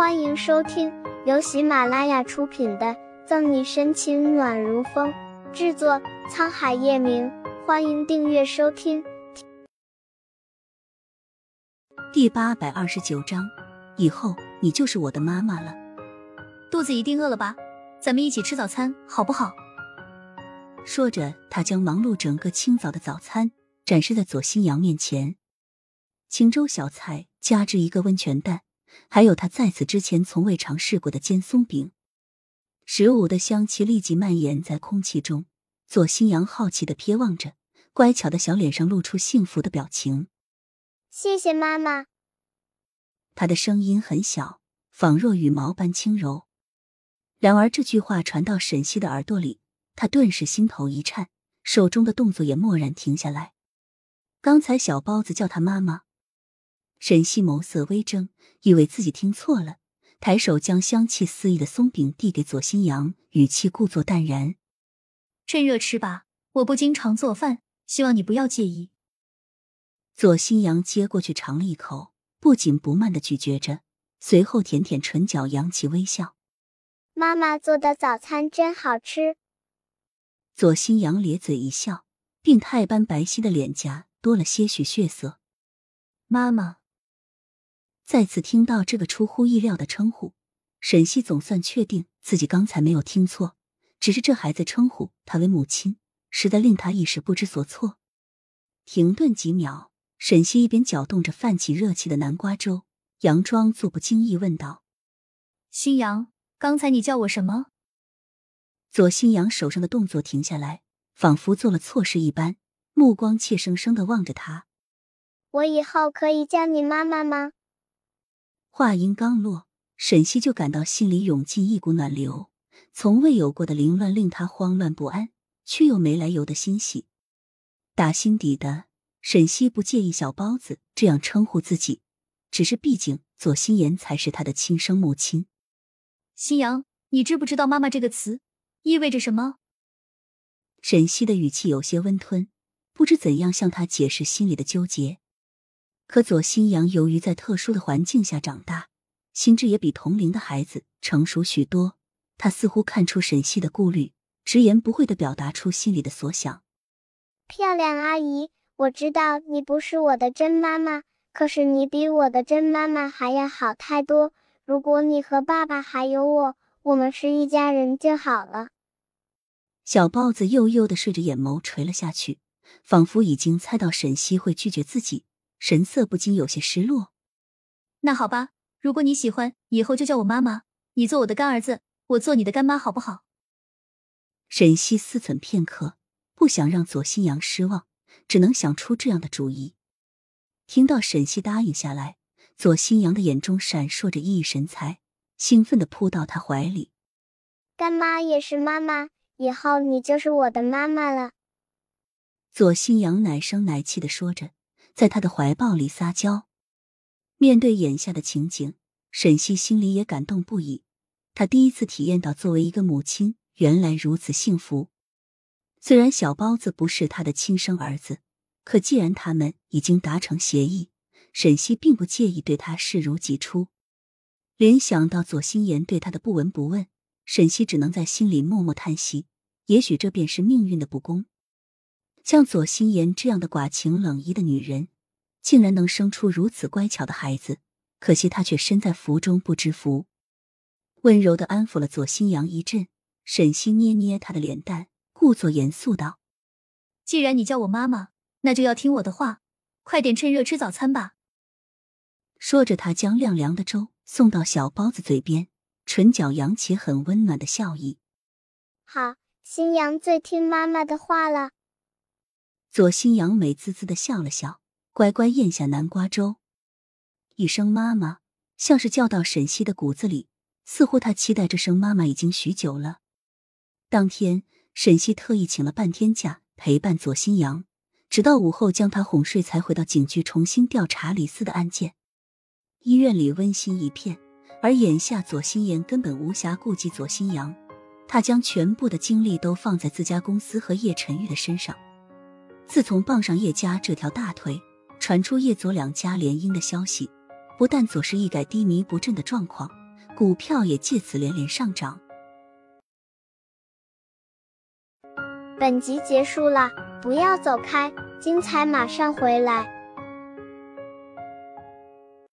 欢迎收听由喜马拉雅出品的《赠你深情暖如风》，制作沧海夜明。欢迎订阅收听。第八百二十九章，以后你就是我的妈妈了。肚子一定饿了吧？咱们一起吃早餐好不好？说着，他将忙碌整个清早的早餐展示在左新阳面前：青州小菜，加之一个温泉蛋。还有他在此之前从未尝试过的煎松饼，食物的香气立即蔓延在空气中。左新阳好奇的瞥望着，乖巧的小脸上露出幸福的表情。谢谢妈妈。他的声音很小，仿若羽毛般轻柔。然而这句话传到沈西的耳朵里，他顿时心头一颤，手中的动作也蓦然停下来。刚才小包子叫他妈妈。沈西眸色微怔，以为自己听错了，抬手将香气四溢的松饼递给左新阳，语气故作淡然：“趁热吃吧，我不经常做饭，希望你不要介意。”左新阳接过去尝了一口，不紧不慢的咀嚼着，随后舔舔唇角，扬起微笑：“妈妈做的早餐真好吃。”左新阳咧嘴一笑，病态般白皙的脸颊多了些许血色：“妈妈。”再次听到这个出乎意料的称呼，沈西总算确定自己刚才没有听错。只是这孩子称呼他为母亲，实在令他一时不知所措。停顿几秒，沈西一边搅动着泛起热气的南瓜粥，佯装作不经意问道：“新阳，刚才你叫我什么？”左新阳手上的动作停下来，仿佛做了错事一般，目光怯生生的望着他：“我以后可以叫你妈妈吗？”话音刚落，沈西就感到心里涌进一股暖流，从未有过的凌乱令他慌乱不安，却又没来由的欣喜。打心底的，沈西不介意小包子这样称呼自己，只是毕竟左心言才是他的亲生母亲。新阳，你知不知道“妈妈”这个词意味着什么？沈西的语气有些温吞，不知怎样向他解释心里的纠结。可左新阳由于在特殊的环境下长大，心智也比同龄的孩子成熟许多。他似乎看出沈西的顾虑，直言不讳的表达出心里的所想：“漂亮阿姨，我知道你不是我的真妈妈，可是你比我的真妈妈还要好太多。如果你和爸爸还有我，我们是一家人就好了。”小包子悠悠的睡着，眼眸垂了下去，仿佛已经猜到沈西会拒绝自己。神色不禁有些失落。那好吧，如果你喜欢，以后就叫我妈妈。你做我的干儿子，我做你的干妈，好不好？沈西思忖片刻，不想让左新阳失望，只能想出这样的主意。听到沈西答应下来，左新阳的眼中闪烁着熠熠神采，兴奋的扑到他怀里。干妈也是妈妈，以后你就是我的妈妈了。左新阳奶声奶气的说着。在他的怀抱里撒娇，面对眼下的情景，沈西心里也感动不已。他第一次体验到作为一个母亲原来如此幸福。虽然小包子不是他的亲生儿子，可既然他们已经达成协议，沈西并不介意对他视如己出。联想到左心言对他的不闻不问，沈西只能在心里默默叹息。也许这便是命运的不公。像左心言这样的寡情冷意的女人，竟然能生出如此乖巧的孩子。可惜她却身在福中不知福。温柔的安抚了左心阳一阵，沈西捏捏他的脸蛋，故作严肃道：“既然你叫我妈妈，那就要听我的话，快点趁热吃早餐吧。”说着，他将晾凉的粥送到小包子嘴边，唇角扬起很温暖的笑意：“好，新阳最听妈妈的话了。”左新阳美滋滋的笑了笑，乖乖咽下南瓜粥。一声“妈妈”，像是叫到沈西的骨子里，似乎他期待这声“妈妈”已经许久了。当天，沈西特意请了半天假陪伴左新阳，直到午后将他哄睡，才回到警局重新调查李四的案件。医院里温馨一片，而眼下左心言根本无暇顾及左新阳，他将全部的精力都放在自家公司和叶晨玉的身上。自从傍上叶家这条大腿传出叶左两家联姻的消息不但左氏一改低迷不振的状况股票也借此连连上涨。本集结束了不要走开精彩马上回来。